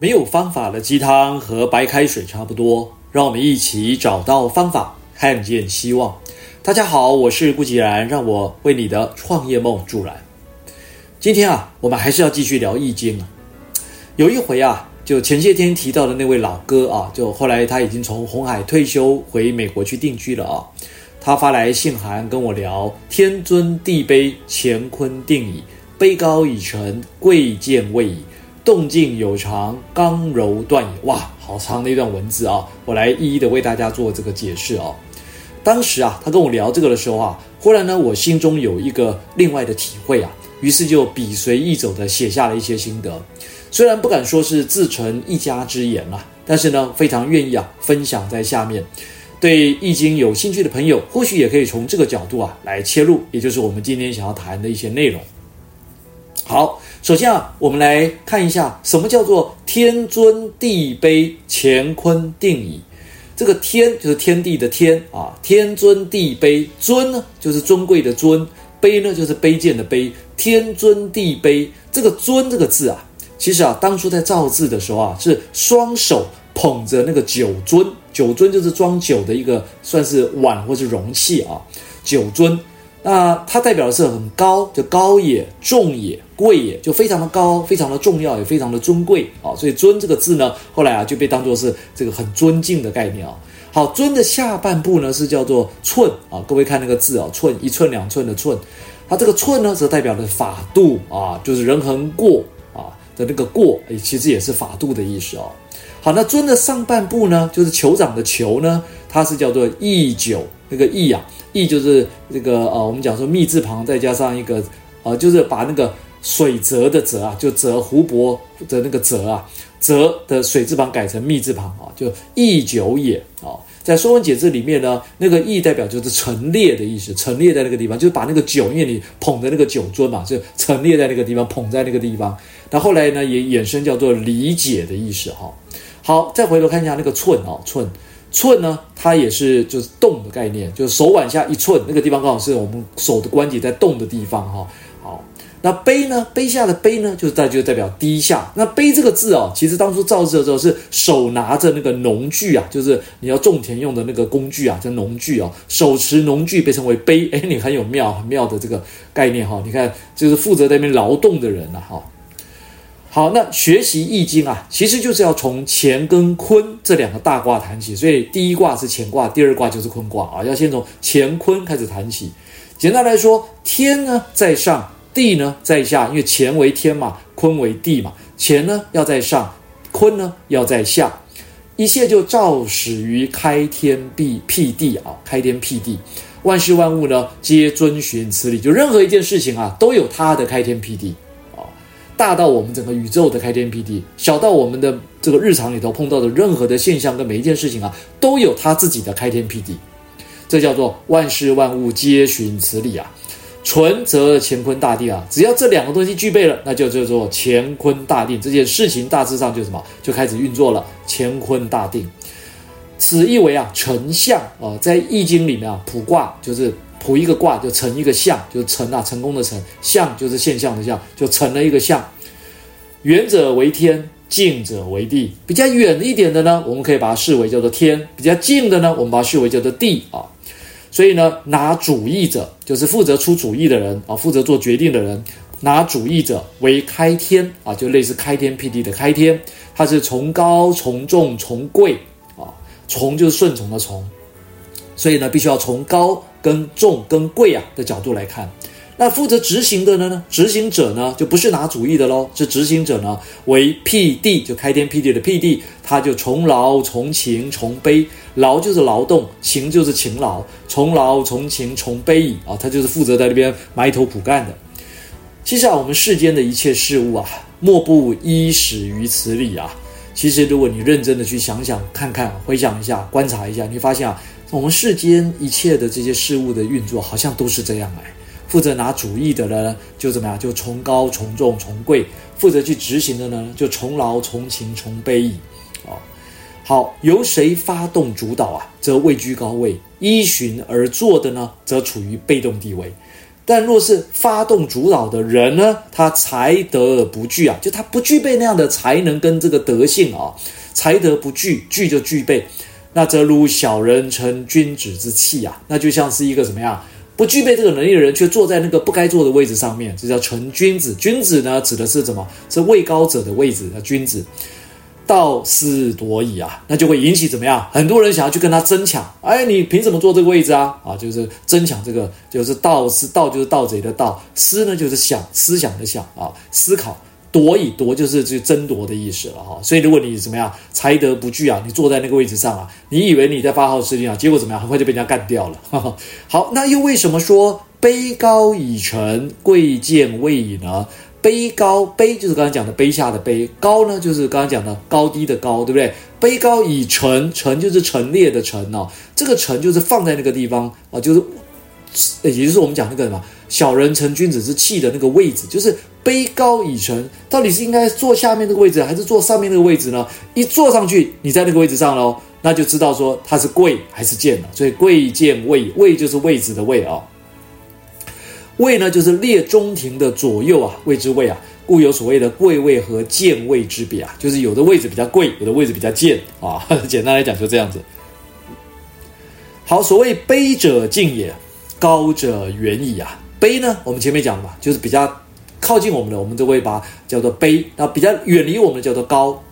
没有方法的鸡汤和白开水差不多，让我们一起找到方法，看见希望。大家好，我是顾吉然，让我为你的创业梦助燃。今天啊，我们还是要继续聊易经啊。有一回啊，就前些天提到的那位老哥啊，就后来他已经从红海退休回美国去定居了啊。他发来信函跟我聊：天尊地卑，乾坤定矣；卑高已成，贵贱位矣。动静有常，刚柔断也。哇，好长的一段文字啊！我来一一的为大家做这个解释啊。当时啊，他跟我聊这个的时候啊，忽然呢，我心中有一个另外的体会啊，于是就笔随意走的写下了一些心得。虽然不敢说是自成一家之言啊，但是呢，非常愿意啊分享在下面。对易经有兴趣的朋友，或许也可以从这个角度啊来切入，也就是我们今天想要谈的一些内容。好。首先啊，我们来看一下什么叫做天尊地卑，乾坤定矣。这个天就是天地的天啊，天尊地卑，尊呢就是尊贵的尊，卑呢就是卑贱的卑。天尊地卑，这个尊这个字啊，其实啊，当初在造字的时候啊，是双手捧着那个酒樽，酒樽就是装酒的一个算是碗或是容器啊，酒樽。那它代表的是很高，就高也，重也，贵也，就非常的高，非常的重要，也非常的尊贵啊。所以“尊”这个字呢，后来啊就被当做是这个很尊敬的概念啊。好，“尊”的下半部呢是叫做“寸”啊。各位看那个字啊，“寸”一寸两寸的“寸”，它这个“寸”呢则代表的法度啊，就是人恒过啊的那个“过”，其实也是法度的意思哦。好，那“尊”的上半部呢，就是酋长的“酋”呢，它是叫做“易酒”，那个“易”啊。易就是这个呃，我们讲说密字旁再加上一个呃，就是把那个水泽的泽啊，就泽湖泊的那个泽啊，泽的水字旁改成密字旁啊，就易酒也啊。在《说文解字》里面呢，那个易代表就是陈列的意思，陈列在那个地方，就是把那个酒，因为你捧的那个酒樽嘛，就陈列在那个地方，捧在那个地方。那后来呢，也衍生叫做理解的意思哈。好，再回头看一下那个寸啊，寸。寸呢，它也是就是动的概念，就是手腕下一寸，那个地方刚好是我们手的关节在动的地方哈。好，那卑呢，卑下的卑呢，就是代就代表低下。那卑这个字哦，其实当初造字的时候是手拿着那个农具啊，就是你要种田用的那个工具啊，叫农具哦，手持农具被称为卑。哎，你很有妙很妙的这个概念哈。你看，就是负责在那边劳动的人呐哈。好，那学习易经啊，其实就是要从乾跟坤这两个大卦谈起。所以第一卦是乾卦，第二卦就是坤卦啊。要先从乾坤开始谈起。简单来说，天呢在上，地呢在下，因为乾为天嘛，坤为地嘛。乾呢要在上，坤呢要在下。一切就肇始于开天辟辟地啊，开天辟地，万事万物呢皆遵循此理。就任何一件事情啊，都有它的开天辟地。大到我们整个宇宙的开天辟地，小到我们的这个日常里头碰到的任何的现象跟每一件事情啊，都有它自己的开天辟地。这叫做万事万物皆循此理啊。存则乾坤大定啊，只要这两个东西具备了，那就叫做乾坤大定。这件事情大致上就什么，就开始运作了。乾坤大定，此意为啊成象啊，在易经里面啊，卜卦就是。卜一个卦就成一个象，就成啊，成功的成，象就是现象的象，就成了一个象。远者为天，近者为地。比较远一点的呢，我们可以把它视为叫做天；比较近的呢，我们把它视为叫做地啊。所以呢，拿主意者就是负责出主意的人啊，负责做决定的人。拿主意者为开天啊，就类似开天辟地的开天，它是从高从重从贵啊，从就是顺从的从，所以呢，必须要从高。跟重跟贵啊的角度来看，那负责执行的呢？执行者呢，就不是拿主意的喽，是执行者呢，为辟地，就开天辟地的辟地，他就从劳从勤从卑，劳就是劳动，勤就是勤劳，从劳从勤从卑矣啊，他就是负责在那边埋头苦干的。其实啊，我们世间的一切事物啊，莫不依始于此理啊。其实，如果你认真的去想想、看看、回想一下、观察一下，你发现啊。我们世间一切的这些事物的运作，好像都是这样哎。负责拿主意的呢，就怎么样？就从高从重从贵；负责去执行的呢，就从劳从勤从卑矣。啊，好，由谁发动主导啊，则位居高位；依循而做的呢，则处于被动地位。但若是发动主导的人呢，他才德而不具啊，就他不具备那样的才能跟这个德性啊，才德不具，具就具备，那则如小人成君子之器啊，那就像是一个什么样？不具备这个能力的人，却坐在那个不该坐的位置上面，这叫成君子。君子呢，指的是什么？是位高者的位置，叫君子。道斯夺矣啊，那就会引起怎么样？很多人想要去跟他争抢。哎，你凭什么坐这个位置啊？啊，就是争抢这个，就是道斯，道就是盗贼的盗，思呢就是想，思想的想啊，思考。夺矣，夺就是去争夺的意思了哈，所以如果你怎么样才德不具啊，你坐在那个位置上啊，你以为你在发号施令啊，结果怎么样，很快就被人家干掉了。哈哈，好，那又为什么说卑高以臣，贵贱位矣呢？卑高，卑就是刚才讲的卑下的卑，高呢就是刚才讲的高低的高，对不对？卑高以臣，臣就是陈列的陈哦，这个臣就是放在那个地方啊，就是也就是我们讲那个什么小人成君子之器的那个位置，就是。卑高以臣，到底是应该坐下面这个位置，还是坐上面这个位置呢？一坐上去，你在那个位置上喽，那就知道说他是贵还是贱了。所以贵贱位，位就是位置的位啊。位呢，就是列中庭的左右啊，位之位啊，故有所谓的贵位和贱位之别啊，就是有的位置比较贵，有的位置比较贱啊。简单来讲就这样子。好，所谓卑者近也，高者远矣啊。卑呢，我们前面讲了嘛，就是比较。靠近我们的，我们就会把叫做卑；那比较远离我们的叫做高。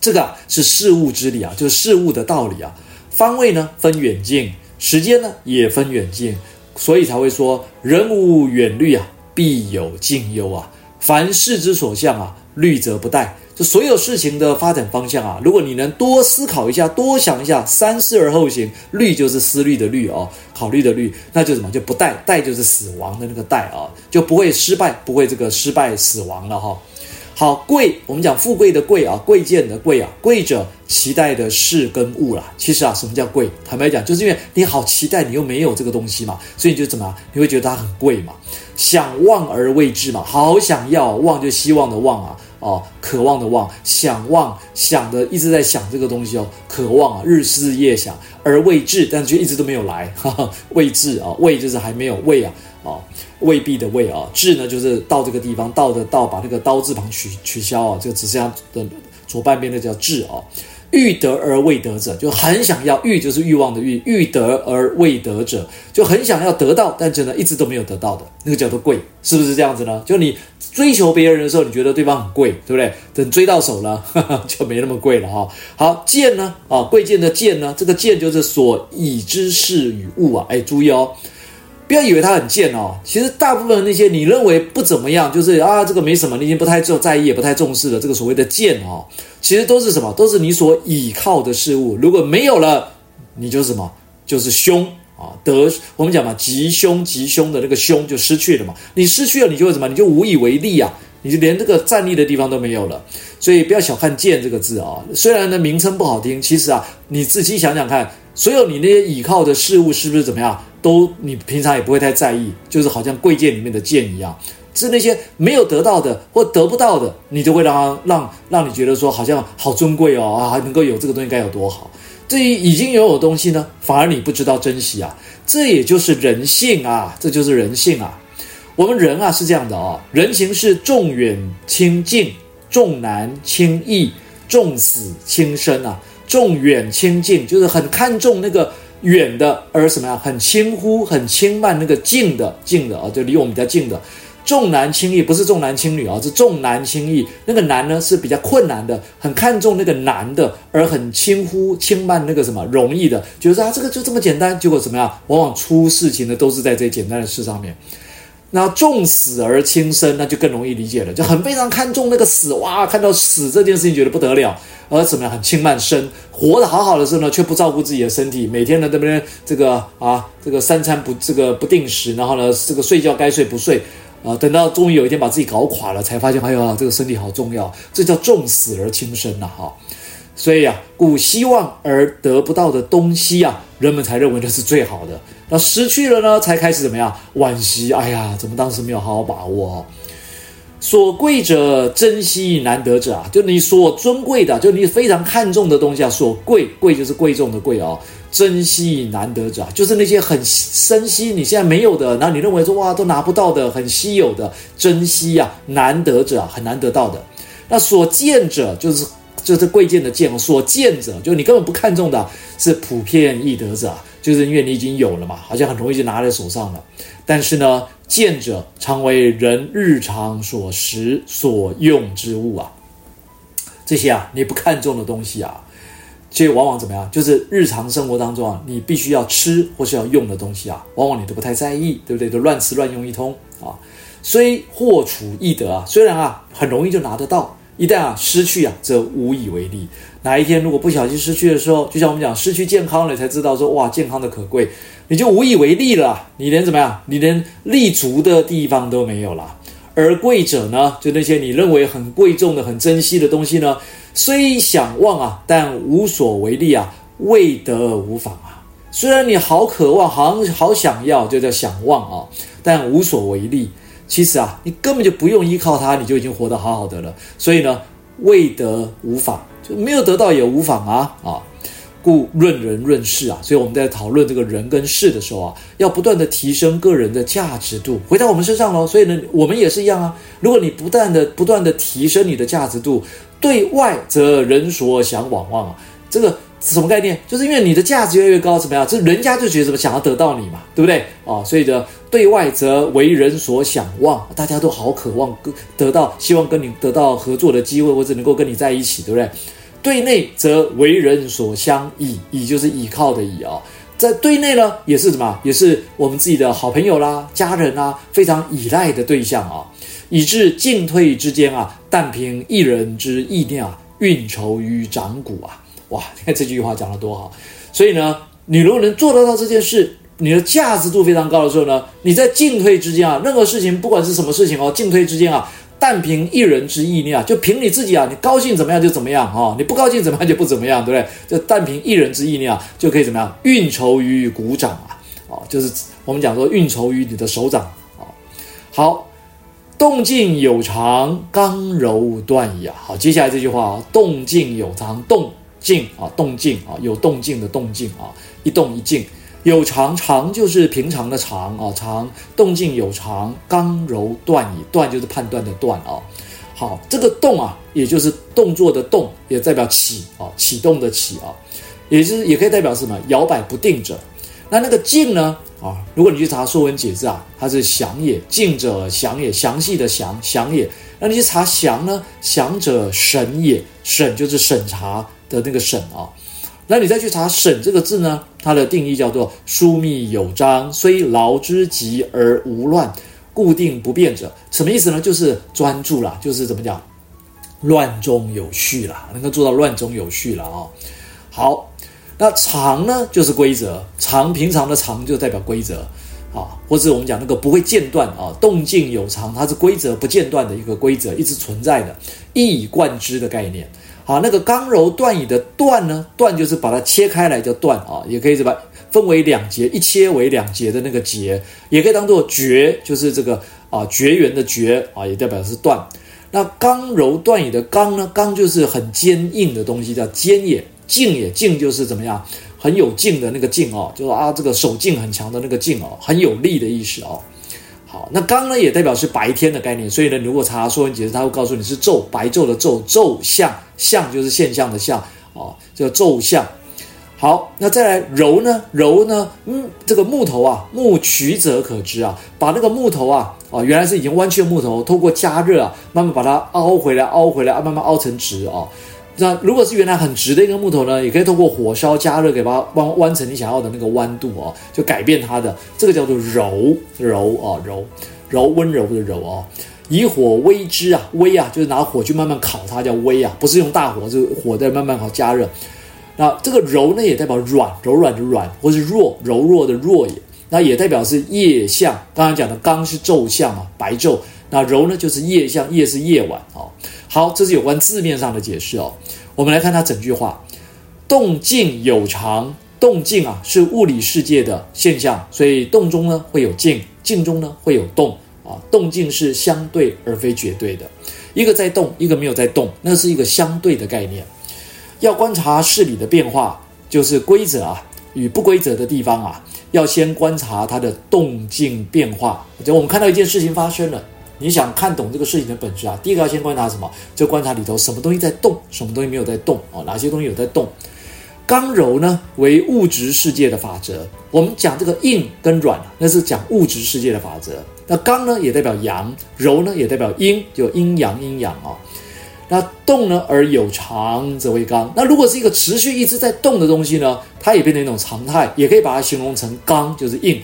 这个啊是事物之理啊，就是事物的道理啊。方位呢分远近，时间呢也分远近，所以才会说人无远虑啊，必有近忧啊。凡事之所向啊，虑则不殆。就所有事情的发展方向啊，如果你能多思考一下，多想一下，三思而后行，虑就是思虑的虑哦，考虑的虑，那就什么就不殆，殆就是死亡的那个殆啊，就不会失败，不会这个失败死亡了哈、好，贵，我们讲富贵的贵啊，贵贱的贵啊，贵者期待的事跟物啦。其实啊，什么叫贵？坦白讲，就是因为你好期待，你又没有这个东西嘛，所以你就怎么样？你会觉得它很贵嘛。想望而未至嘛，好想要，望就希望的望啊。哦，渴望的望，想望想的一直在想这个东西哦，渴望啊，日思夜想而未至，但是就一直都没有来，哈哈，未至啊，未就是还没有未啊，哦，未必的未啊，至呢就是到这个地方，到的到，把那个刀字旁取取消啊，就只剩下的左半边的叫至啊。欲得而未得者，就很想要；欲就是欲望的欲，欲得而未得者，就很想要得到，但是呢，一直都没有得到的，那个叫做贵，是不是这样子呢？就你追求别人的时候，你觉得对方很贵，对不对？等追到手了，呵 呵就没那么贵了哈。好，贱呢？啊，贵贱的贱呢？这个贱就是所以之事与物啊。哎，注意哦。不要以为他很贱哦，其实大部分那些你认为不怎么样，就是啊这个没什么，你已经不太重在意，也不太重视了。这个所谓的贱哦，其实都是什么？都是你所倚靠的事物。如果没有了，你就是什么？就是凶啊！得我们讲嘛，吉凶吉凶的那个凶就失去了嘛。你失去了，你就会什么？你就无以为力啊！你就连这个站立的地方都没有了。所以不要小看“贱”这个字啊，虽然呢名称不好听，其实啊你仔细想想看，所有你那些倚靠的事物是不是怎么样？都你平常也不会太在意，就是好像贵贱里面的贱一样，是那些没有得到的或得不到的，你就会让让让你觉得说好像好尊贵哦啊，能够有这个东西该有多好。至于已经拥有的东西呢，反而你不知道珍惜啊，这也就是人性啊，这就是人性啊。我们人啊是这样的啊，人情是重远轻近，重难轻易，重死轻生啊，重远轻近就是很看重那个。远的，而什么呀？很轻忽，很轻慢那个近的，近的啊，就离我们比较近的。重男轻义不是重男轻女啊，是重男轻义。那个难呢是比较困难的，很看重那个难的，而很轻忽轻慢那个什么容易的，觉得啊这个就这么简单。结果怎么样？往往出事情的都是在这些简单的事上面。那重死而轻生，那就更容易理解了，就很非常看重那个死哇，看到死这件事情觉得不得了，而怎么样很轻慢生，活得好好的时候呢，却不照顾自己的身体，每天呢对不对？这个啊，这个三餐不这个不定时，然后呢这个睡觉该睡不睡，啊，等到终于有一天把自己搞垮了，才发现哎呦，这个身体好重要，这叫重死而轻生呐，哈。所以啊，故希望而得不到的东西啊，人们才认为那是最好的。那失去了呢，才开始怎么样？惋惜，哎呀，怎么当时没有好好把握？所贵者珍惜难得者啊，就你所尊贵的，就你非常看重的东西啊，所贵贵就是贵重的贵哦，珍惜难得者啊，就是那些很珍惜你现在没有的，然后你认为说哇都拿不到的，很稀有的珍惜啊，难得者啊，很难得到的。那所见者就是就是贵贱的贱哦，所见者就是你根本不看重的，是普遍易得者啊，就是因为你已经有了嘛，好像很容易就拿在手上了。但是呢，见者常为人日常所食所用之物啊，这些啊你不看重的东西啊，其实往往怎么样？就是日常生活当中啊，你必须要吃或是要用的东西啊，往往你都不太在意，对不对？都乱吃乱用一通啊。虽获处易得啊，虽然啊很容易就拿得到，一旦啊失去啊，则无以为力。哪一天如果不小心失去的时候，就像我们讲失去健康了，才知道说哇健康的可贵，你就无以为力了，你连怎么样？你连立足的地方都没有了。而贵者呢，就那些你认为很贵重的、很珍惜的东西呢，虽想望啊，但无所为力啊，未得而无妨啊。虽然你好渴望，好好想要，就叫想望啊，但无所为力。其实啊，你根本就不用依靠他，你就已经活得好好的了。所以呢，未得无妨，就没有得到也无妨啊啊！故论人论事啊，所以我们在讨论这个人跟事的时候啊，要不断的提升个人的价值度，回到我们身上喽。所以呢，我们也是一样啊。如果你不断的不断的提升你的价值度，对外则人所想往望啊，这个。什么概念？就是因为你的价值越来越高，怎么样？这人家就觉得怎么想要得到你嘛，对不对？啊，所以呢，对外则为人所想望，大家都好渴望得到，希望跟你得到合作的机会，或者能够跟你在一起，对不对？对内则为人所相倚，倚就是倚靠的倚啊，在对内呢，也是什么？也是我们自己的好朋友啦、家人啊，非常依赖的对象啊，以致进退之间啊，但凭一人之意念啊，运筹于掌股啊。哇，你看这句话讲得多好！所以呢，你如果能做得到这件事，你的价值度非常高的时候呢，你在进退之间啊，任何事情不管是什么事情哦，进退之间啊，但凭一人之意念啊，就凭你自己啊，你高兴怎么样就怎么样啊，你不高兴怎么样就不怎么样，对不对？就但凭一人之意念啊，就可以怎么样？运筹于股掌啊，啊，就是我们讲说运筹于你的手掌啊。好，动静有常，刚柔断矣啊。好，接下来这句话啊，动静有常，动。静啊，动静啊，有动静的动静啊，一动一静，有常，常就是平常的常啊，常动静有常，刚柔断矣，断就是判断的断啊。好，这个动啊，也就是动作的动，也代表起啊，启动的起啊，也就是也可以代表什么？摇摆不定者。那那个静呢？啊，如果你去查《说文解字》啊，它是详也，静者详也，详细的详，详也。那你去查详呢？详者审也，审就是审查。的那个审啊，那你再去查“审”这个字呢？它的定义叫做疏密有章，虽劳之极而无乱，固定不变者。什么意思呢？就是专注啦，就是怎么讲，乱中有序啦，能够做到乱中有序了啊、哦。好，那常呢，就是规则，常平常的常就代表规则啊，或者我们讲那个不会间断啊，动静有常，它是规则不间断的一个规则，一直存在的，一以贯之的概念。好，那个刚柔断矣的断呢？断就是把它切开来叫断啊，也可以是把分为两截，一切为两截的那个截，也可以当做绝，就是这个啊绝缘的绝啊，也代表是断。那刚柔断矣的刚呢？刚就是很坚硬的东西，叫坚也；劲也，劲就是怎么样，很有劲的那个劲哦，就是啊这个手劲很强的那个劲哦，很有力的意思哦。好，那刚呢也代表是白天的概念，所以呢，如果查说文解字，他会告诉你是昼，白昼的昼，昼象，象就是现象的象，啊，叫昼象。好，那再来柔呢？柔呢？嗯，这个木头啊，木曲折可知啊，把那个木头啊，啊，原来是已经弯曲的木头，透过加热啊，慢慢把它凹回来，凹回来，慢慢凹成直啊。那如果是原来很直的一个木头呢，也可以通过火烧加热，给它弯弯成你想要的那个弯度哦，就改变它的这个叫做柔柔啊柔柔温柔的柔啊，以火煨之啊煨啊就是拿火去慢慢烤它叫煨啊，不是用大火，是火在慢慢烤加热。那这个柔呢也代表软柔软的软，或是弱柔弱的弱也。那也代表是夜象，刚刚讲的刚是昼象啊白昼，那柔呢就是夜象，夜是夜晚啊。好，这是有关字面上的解释哦。我们来看它整句话：动静有常，动静啊是物理世界的现象，所以动中呢会有静，静中呢会有动啊。动静是相对而非绝对的，一个在动，一个没有在动，那是一个相对的概念。要观察事理的变化，就是规则啊，与不规则的地方啊，要先观察它的动静变化。就我们看到一件事情发生了，你想看懂这个事情的本质啊，第一个要先观察什么？就观察里头什么东西在动，什么东西没有在动哦，哪些东西有在动？刚柔呢为物质世界的法则，我们讲这个硬跟软，那是讲物质世界的法则。那刚呢也代表阳，柔呢也代表阴，就阴阳阴阳啊。那动呢而有常则为刚。那如果是一个持续一直在动的东西呢，它也变成一种常态，也可以把它形容成刚，就是硬。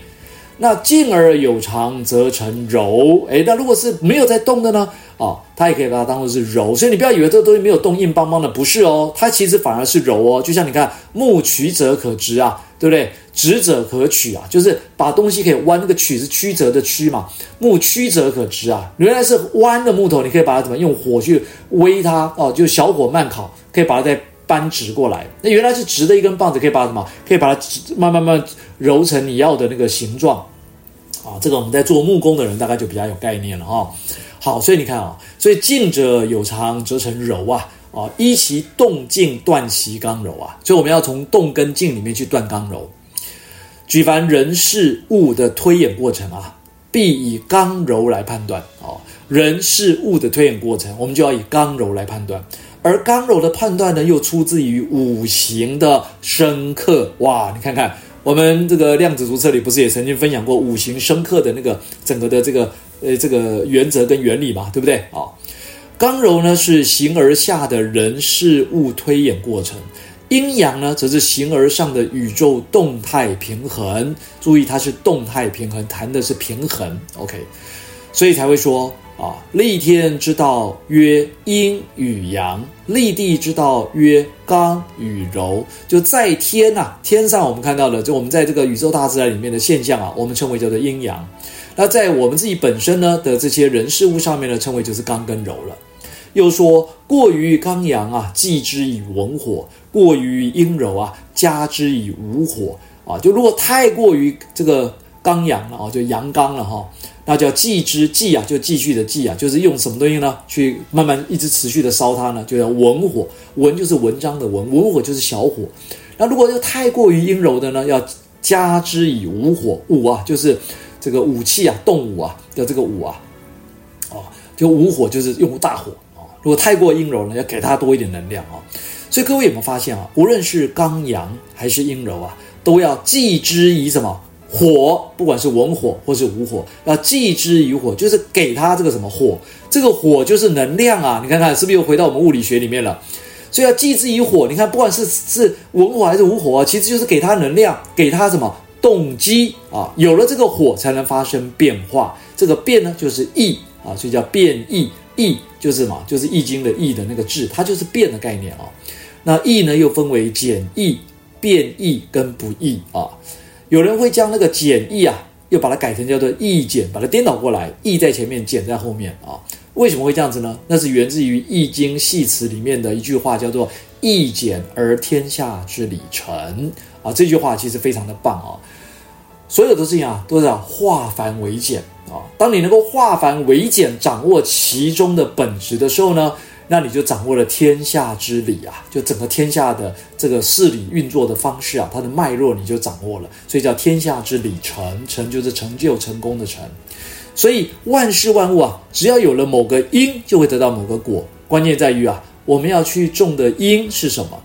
那静而有常则成柔。诶，那如果是没有在动的呢？啊，它也可以把它当做是柔。所以你不要以为这个东西没有动，硬邦邦的，不是哦，它其实反而是柔哦。就像你看，木曲折可直啊，对不对？直者可曲啊，就是把东西可以弯。那个曲是曲折的曲嘛，木曲折可直啊。原来是弯的木头，你可以把它怎么用火去煨它哦，就小火慢烤，可以把它再扳直过来。那原来是直的一根棒子，可以把什么？可以把它慢慢慢揉成你要的那个形状啊。这个我们在做木工的人大概就比较有概念了哈、好，所以你看啊，所以静者有常则成柔啊啊，依其动静断其刚柔啊。所以我们要从动跟静里面去断刚柔。举凡人事物的推演过程啊，必以刚柔来判断啊。人事物的推演过程，我们就要以刚柔来判断。而刚柔的判断呢，又出自于五行的生克。哇，你看看我们这个量子图册里不是也曾经分享过五行生克的那个整个的这个呃这个原则跟原理嘛，对不对啊？刚柔呢是形而下的人事物推演过程。阴阳呢，则是形而上的宇宙动态平衡。注意，它是动态平衡，谈的是平衡。OK，所以才会说啊，立天之道曰阴与阳，立地之道曰刚与柔。就在天呐、啊，天上我们看到的，就我们在这个宇宙大自然里面的现象啊，我们称为叫做阴阳。那在我们自己本身呢的这些人事物上面呢，称为就是刚跟柔了。又说过于刚阳啊，继之以文火。过于阴柔啊，加之以武火啊，就如果太过于这个刚阳了啊，就阳刚了哈，那叫继之继啊，就继续的继啊，就是用什么东西呢？去慢慢一直持续的烧它呢？就叫文火，文就是文章的文，文火就是小火。那如果要太过于阴柔的呢？要加之以武火，武啊就是这个武器啊，动武啊，叫这个武啊，哦，就武火就是用大火啊。如果太过阴柔呢，要给它多一点能量啊。所以各位有没有发现啊？无论是刚阳还是阴柔啊，都要继之以什么火？不管是文火或是武火，要继之以火，就是给他这个什么火？这个火就是能量啊！你看看是不是又回到我们物理学里面了？所以要继之以火。你看，不管是是文火还是武火啊，其实就是给他能量，给他什么动机啊？有了这个火，才能发生变化。这个变呢，就是易啊，所以叫变易。易就是什么？就是易经的易的那个字，它就是变的概念啊。那易呢，又分为简易、变易跟不易啊。有人会将那个简易啊，又把它改成叫做易简，把它颠倒过来，易在前面，简在后面啊。为什么会这样子呢？那是源自于《易经》系辞里面的一句话，叫做“易简而天下之理成”啊。这句话其实非常的棒啊。所有的事情啊，都是化繁为简啊。当你能够化繁为简，掌握其中的本质的时候呢，那你就掌握了天下之理啊，就整个天下的这个事理运作的方式啊，它的脉络你就掌握了，所以叫天下之理成，成就是成就成功的成。所以万事万物啊，只要有了某个因，就会得到某个果。关键在于啊，我们要去种的因是什么？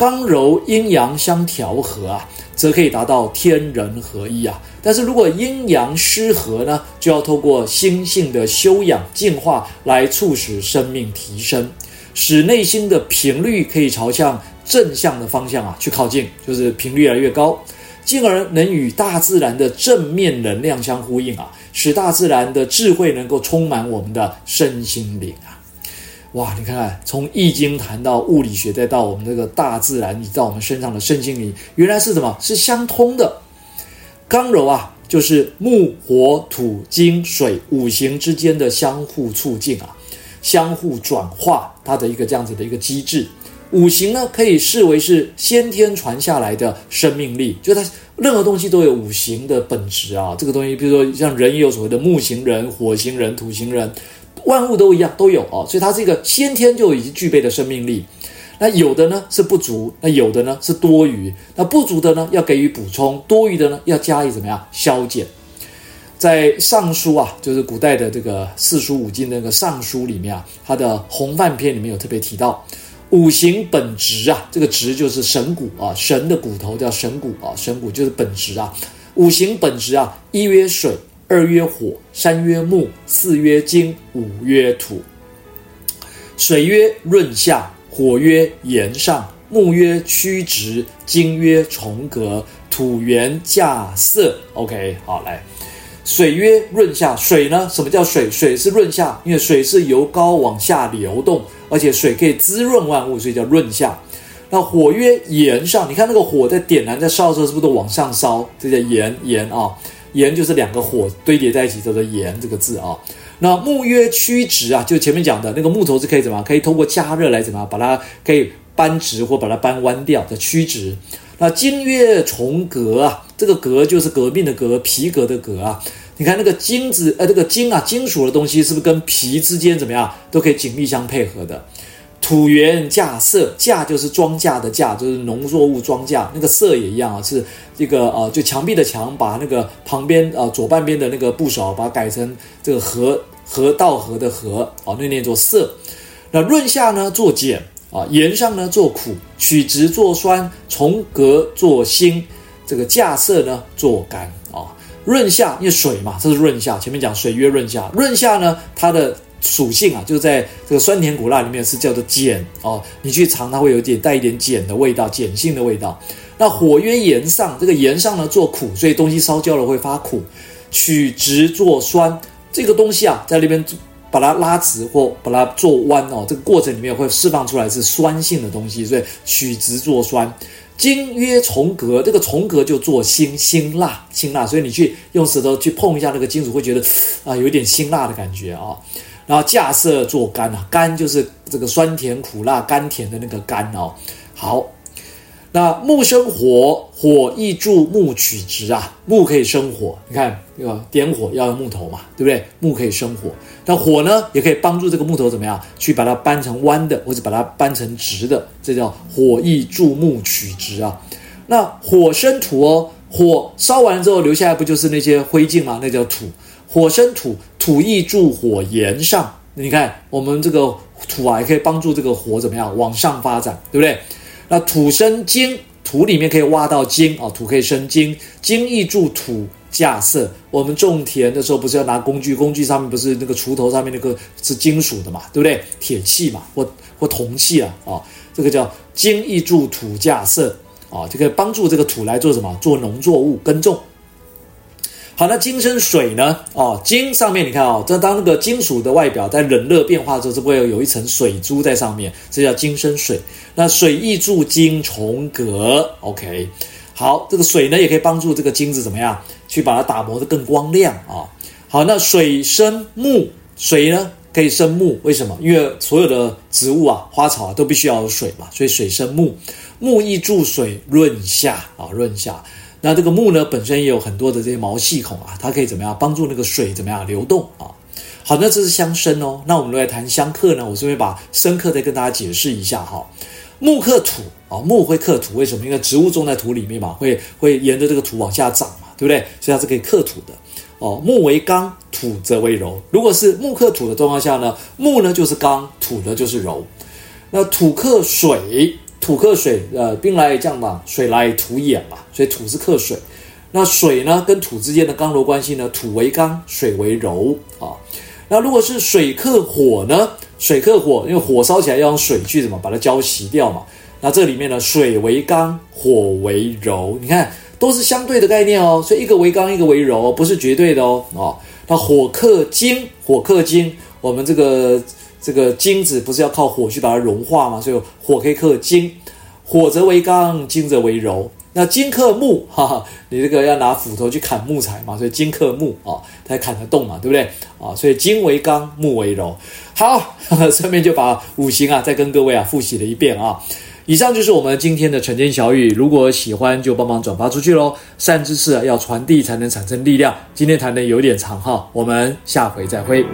刚柔阴阳相调和啊，则可以达到天人合一啊。但是如果阴阳失和呢，就要透过心性的修养净化来促使生命提升，使内心的频率可以朝向正向的方向啊去靠近，就是频率越来越高，进而能与大自然的正面能量相呼应啊，使大自然的智慧能够充满我们的身心灵啊。哇，你看看，从易经谈到物理学，再到我们这个大自然，你到我们身上的身心灵，原来是什么？是相通的。刚柔啊，就是木、火、土、金、水五行之间的相互促进啊，相互转化它的一个这样子的一个机制。五行呢，可以视为是先天传下来的生命力，就它任何东西都有五行的本质啊。这个东西，比如说像人也有所谓的木型人、火型人、土型人。万物都一样，都有哦，所以它是一个先天就已经具备的生命力。那有的呢是不足，那有的呢是多余。那不足的呢要给予补充，多余的呢要加以怎么样消减。在《尚书》啊，就是古代的这个四书五经那个《尚书》里面啊，它的《洪范篇》里面有特别提到，五行本直啊，这个直就是神骨啊，神的骨头叫神骨啊，神骨就是本直啊。五行本直啊，一曰水，二曰火，三曰木，四曰金，五曰土。水曰润下，火曰炎上，木曰曲直，金曰重革，土元稼穑。OK，好来。水曰润下，水呢？什么叫水？水是润下，因为水是由高往下流动，而且水可以滋润万物，所以叫润下。那火曰炎上，你看那个火在点燃、在烧的时候，是不是都往上烧？这叫炎炎啊，炎就是两个火堆叠在一起，叫做炎这个字啊。那木曰曲直啊，就前面讲的那个木头是可以怎么？可以通过加热来怎么？把它可以扳直或把它扳弯掉，叫曲直。那金曰重革啊，这个革就是革命的革，皮革的革啊。你看那个金子，呃，这个金啊，金属的东西是不是跟皮之间怎么样，都可以紧密相配合的？土元架色架就是庄稼的架，就是农作物庄稼。那个色也一样啊，是这个呃，就墙壁的墙，把那个旁边呃左半边的那个部首，把它改成这个河河道河的河，哦，那念作色。那润下呢，做碱啊；盐上呢，做苦；曲直做酸；重革做辛；这个架色呢，做干啊。润下，因为水嘛，这是润下。前面讲水曰润下，润下呢，它的属性啊，就在这个酸甜苦辣里面是叫做碱哦。你去尝，它会有点带一点碱的味道，碱性的味道。那火曰炎上，这个炎上呢做苦，所以东西烧焦了会发苦。曲直做酸，这个东西啊，在那边把它拉直或把它做弯哦，这个过程里面会释放出来是酸性的东西，所以曲直做酸。金曰重革，这个重革就做辛辛辣辛辣，所以你去用舌头去碰一下那个金属，会觉得啊有点辛辣的感觉啊。然后架设做甘啊，甘就是这个酸甜苦辣甘甜的那个甘哦。好。那木生火，火亦助木取直啊。木可以生火，你看这个点火要用木头嘛，对不对？木可以生火，那火呢也可以帮助这个木头怎么样去把它扳成弯的，或者把它扳成直的，这叫火亦助木取直啊。那火生土哦，火烧完之后留下来不就是那些灰烬吗？那叫土。火生土，土易助火炎上。你看我们这个土啊，也可以帮助这个火怎么样往上发展，对不对？那土生金，土里面可以挖到金啊，土可以生金，金易助土稼穑。我们种田的时候不是要拿工具，工具上面不是那个锄头上面那个是金属的嘛，对不对？铁器嘛，或或铜器啊，啊，这个叫金易助土稼穑啊，这个帮助这个土来做什么？做农作物耕种。好，那金生水呢？哦，金上面你看哦，这当那个金属的外表在冷热变化之后，是不会有有一层水珠在上面，这叫金生水。那水易助金重格。OK，好，这个水呢也可以帮助这个金子怎么样去把它打磨得更光亮啊、好，那水生木，水呢可以生木，为什么？因为所有的植物啊、花草啊都必须要有水嘛，所以水生木，木易助水润下啊，润下。那这个木呢，本身也有很多的这些毛细孔啊，它可以怎么样帮助那个水怎么样流动啊？好，那这是相生哦。那我们来谈相克呢，我顺便把生克再跟大家解释一下哈。木克土啊，木会克土，为什么？因为植物种在土里面嘛，会会沿着这个土往下长嘛，对不对？所以它是可以克土的哦。木为刚，土则为柔。如果是木克土的状况下呢，木呢就是刚，土呢就是柔。那土克水。土克水，呃，兵来将挡，水来土掩嘛，所以土是克水。那水呢，跟土之间的刚柔关系呢？土为刚，水为柔啊。那如果是水克火呢？水克火，因为火烧起来要用水去怎么把它浇熄掉嘛。那这里面呢，水为刚，火为柔。你看，都是相对的概念哦。所以一个为刚，一个为柔，不是绝对的哦。啊，那火克金，火克金，我们这个。这个金子不是要靠火去把它融化吗？所以火可以克金，火则为刚，金则为柔。那金克木，哈哈，你这个要拿斧头去砍木材嘛，所以金克木啊，它砍得动嘛，对不对啊？所以金为刚，木为柔。好，顺便就把五行啊再跟各位啊复习了一遍啊。以上就是我们今天的晨间小语，如果喜欢就帮忙转发出去喽。善知识要传递才能产生力量。今天谈的有点长哈，我们下回再会。